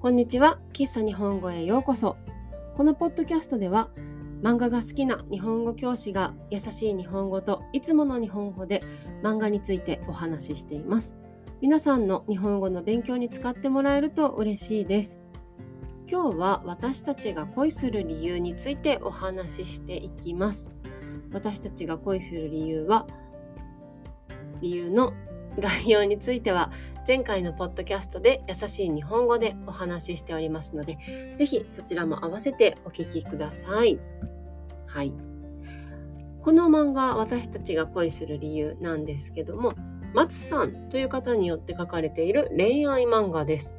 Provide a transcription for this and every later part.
こんにちは。喫茶日本語へようこそ。このポッドキャストでは漫画が好きな日本語教師が優しい日本語といつもの日本語で漫画についてお話ししています。皆さんの日本語の勉強に使ってもらえると嬉しいです。今日は私たちが恋する理由についてお話ししていきます。私たちが恋する理由は理由の概要については前回のポッドキャストで優しい日本語でお話ししておりますので、ぜひそちらも合わせてお聞きください。はい。この漫画、私たちが恋する理由なんですけども、松さんという方によって書かれている恋愛漫画です。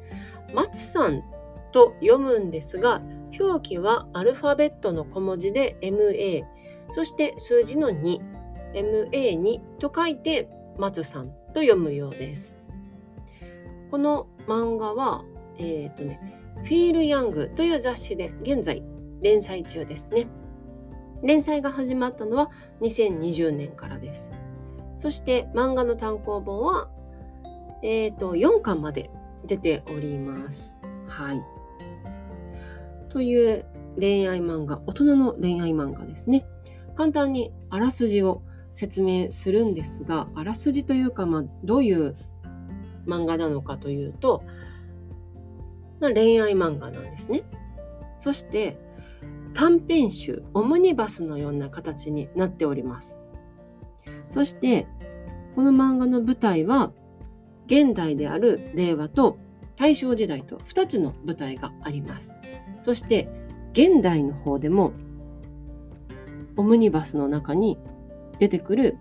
松さんと読むんですが、表記はアルファベットの小文字で MA、そして数字の2、MA2 と書いて松さんと読むようです。この漫画は、えっ、ー、とね、フィール・ヤングという雑誌で現在連載中ですね。連載が始まったのは2020年からです。そして漫画の単行本は、えっ、ー、と、4巻まで出ております。はい。という恋愛漫画、大人の恋愛漫画ですね。簡単にあらすじを説明するんですが、あらすじというか、まあ、どういう漫画なのかというと、まあ、恋愛漫画なんですね。そして短編集、オムニバスのような形になっております。そしてこの漫画の舞台は現代である令和と大正時代と2つの舞台があります。そして現代の方でもオムニバスの中に出てくる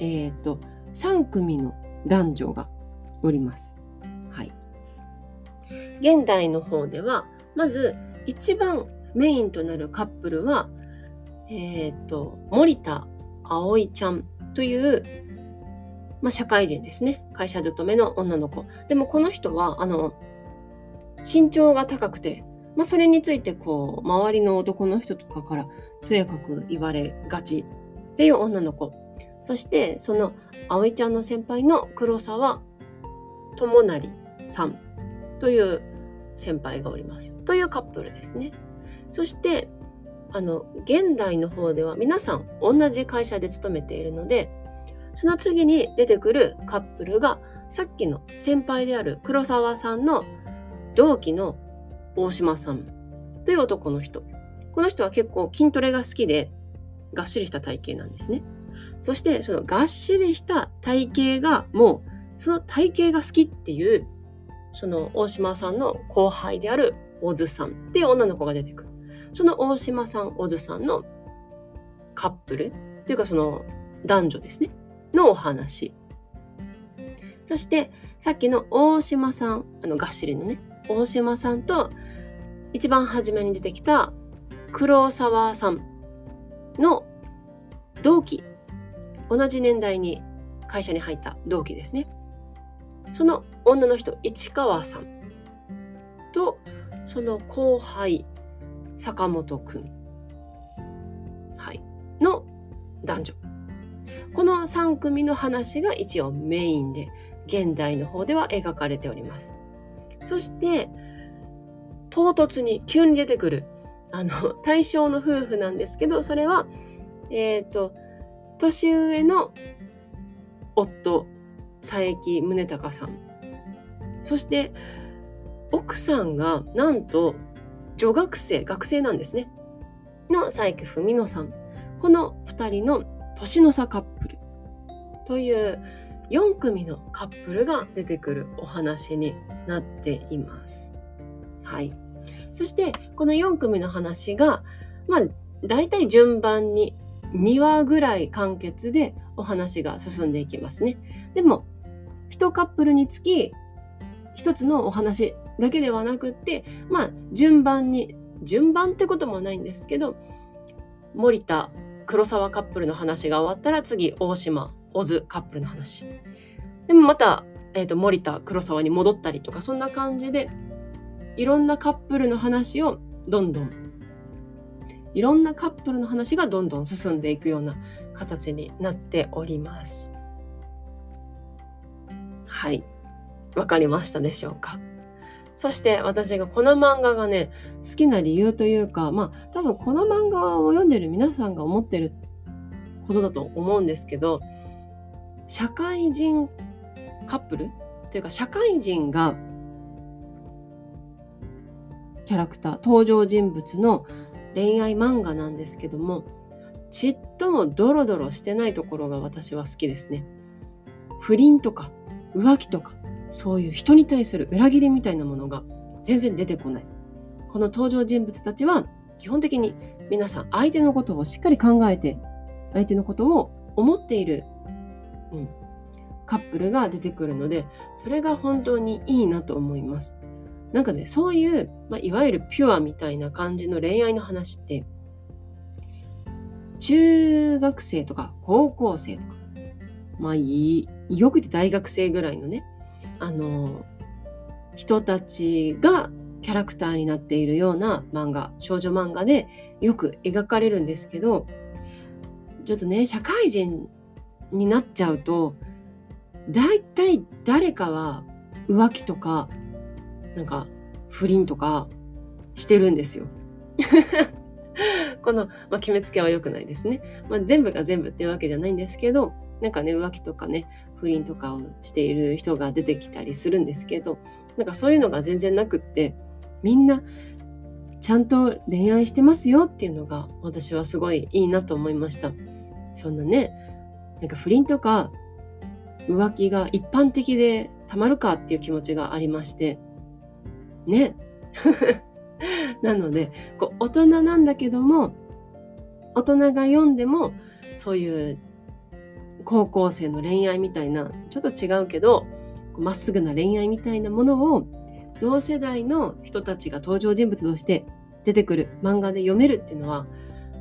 えっ、ー、と3組の男女がおります。はい。現代の方では、まず一番メインとなるカップルは、えっ、ー、と、森田葵ちゃんという、まあ、社会人ですね。会社勤めの女の子。でもこの人は、あの、身長が高くて、まあ、それについてこう、周りの男の人とかからとやかく言われがちっていう女の子。そしてその葵ちゃんの先輩の黒沢智成さんという先輩がおります。というカップルですね。そしてあの現代の方では皆さん同じ会社で勤めているのでその次に出てくるカップルがさっきの先輩である黒沢さんの同期の大島さんという男の人。この人は結構筋トレが好きでがっしりした体型なんですね。そしてそのがっしりした体型がもうその体型が好きっていうその大島さんの後輩である小津さんっていう女の子が出てくる。その大島さん、小津さんのカップルっていうかその男女ですね。のお話。そしてさっきの大島さん、あのがっしりのね、大島さんと一番初めに出てきた黒沢さんの同期同じ年代に会社に入った同期ですね。その女の人、市川さんと、その後輩、坂本くん、はい、の男女。この3組の話が一応メインで、現代の方では描かれております。そして、唐突に急に出てくる、あの、対象の夫婦なんですけど、それは、えっ、ー、と、年上の夫、佐伯宗隆さん。そして、奥さんがなんと女学生、学生なんですね。の佐伯文乃さん。この2人の年の差カップルという4組のカップルが出てくるお話になっています。はい。そして、この4組の話が、まあ、大体順番に2話ぐらい完結でお話が進んでいきますね。でも、1カップルにつき1つのお話だけではなくって、まあ、順番に、順番ってこともないんですけど、森田、黒沢カップルの話が終わったら次、大島、小津カップルの話。でもまた、えっ、ー、と、森田、黒沢に戻ったりとか、そんな感じで、いろんなカップルの話をどんどんいろんなカップルの話がどんどん進んでいくような形になっております。はい。わかりましたでしょうかそして私がこの漫画がね、好きな理由というか、まあ多分この漫画を読んでる皆さんが思ってることだと思うんですけど、社会人カップル？というか社会人がキャラクター、登場人物の恋愛漫画なんですけども、ちっともドロドロしてないところが私は好きですね。不倫とか浮気とかそういう人に対する裏切りみたいなものが全然出てこない。この登場人物たちは基本的に皆さん相手のことをしっかり考えて相手のことを思っている、うん、カップルが出てくるのでそれが本当にいいなと思います。なんかねそういう、まあ、いわゆるピュアみたいな感じの恋愛の話って中学生とか高校生とかまあいいよくて大学生ぐらいのねあの人たちがキャラクターになっているような漫画少女漫画でよく描かれるんですけどちょっとね社会人になっちゃうと大体誰かは浮気とかなんか不倫とかしてるんですよ。この、まあ、決めつけは良くないですね。まあ、全部が全部っていうわけじゃないんですけどなんかね浮気とかね不倫とかをしている人が出てきたりするんですけどなんかそういうのが全然なくってみんなちゃんと恋愛してますよっていうのが私はすごいいいなと思いましたそんなねなんか不倫とか浮気が一般的でたまるかっていう気持ちがありまして。ね。なのでこう大人なんだけども大人が読んでもそういう高校生の恋愛みたいなちょっと違うけどまっすぐな恋愛みたいなものを同世代の人たちが登場人物として出てくる漫画で読めるっていうのは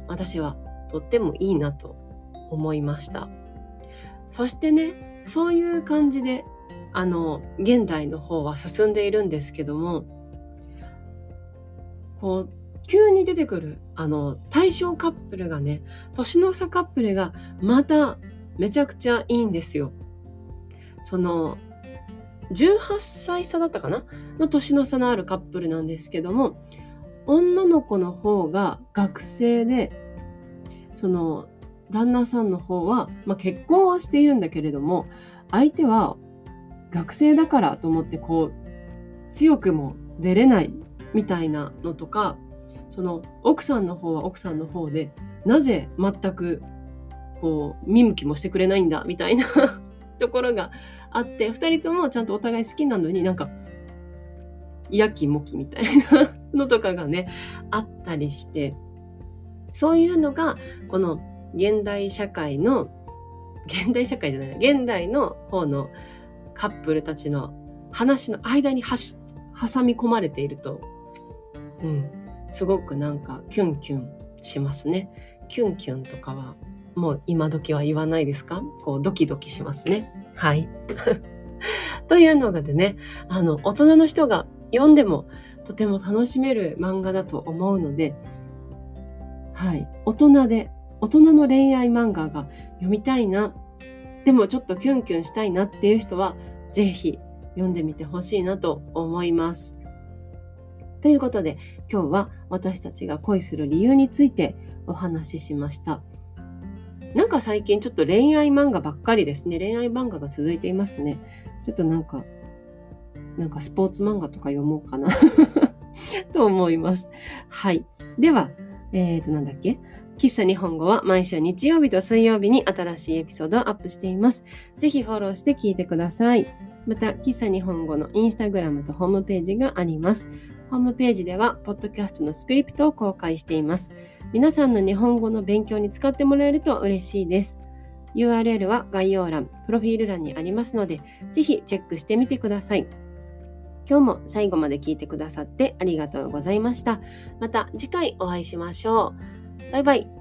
私はとってもいいなと思いました。そしてねそういう感じであの現代の方は進んでいるんですけどもこう急に出てくるあの対象カップルがね年の差カップルがまためちゃくちゃいいんですよ。その18歳差だったかな？の年の差のあるカップルなんですけども女の子の方が学生でその旦那さんの方は、まあ、結婚はしているんだけれども相手は学生だからと思ってこう強くも出れないみたいなのとかその奥さんの方は奥さんの方でなぜ全くこう見向きもしてくれないんだみたいな ところがあって2人ともちゃんとお互い好きなのになんかやきもきみたいなのとかがねあったりしてそういうのがこの現代社会の現代社会じゃない現代の方のカップルたちの話の間にはし挟み込まれていると、うん、すごくなんかキュンキュンしますね。キュンキュンとかはもう今時は言わないですか？こうドキドキしますね。はい。というのがでね、あの、大人の人が読んでもとても楽しめる漫画だと思うので、はい。大人で、大人の恋愛漫画が読みたいな、でもちょっとキュンキュンしたいなっていう人は、ぜひ読んでみてほしいなと思います。ということで、今日は私たちが恋する理由についてお話ししました。なんか最近ちょっと恋愛漫画ばっかりですね。恋愛漫画が続いていますね。ちょっとなんか、なんかスポーツ漫画とか読もうかな と思います。はい。では、えっ、ー、と、なんだっけ？喫茶日本語は毎週日曜日と水曜日に新しいエピソードをアップしています。ぜひフォローして聞いてください。また、喫茶日本語のインスタグラムとホームページがあります。ホームページでは、ポッドキャストのスクリプトを公開しています。皆さんの日本語の勉強に使ってもらえると嬉しいです。URL は概要欄、プロフィール欄にありますので、ぜひチェックしてみてください。今日も最後まで聞いてくださってありがとうございました。また次回お会いしましょう。バイバイ。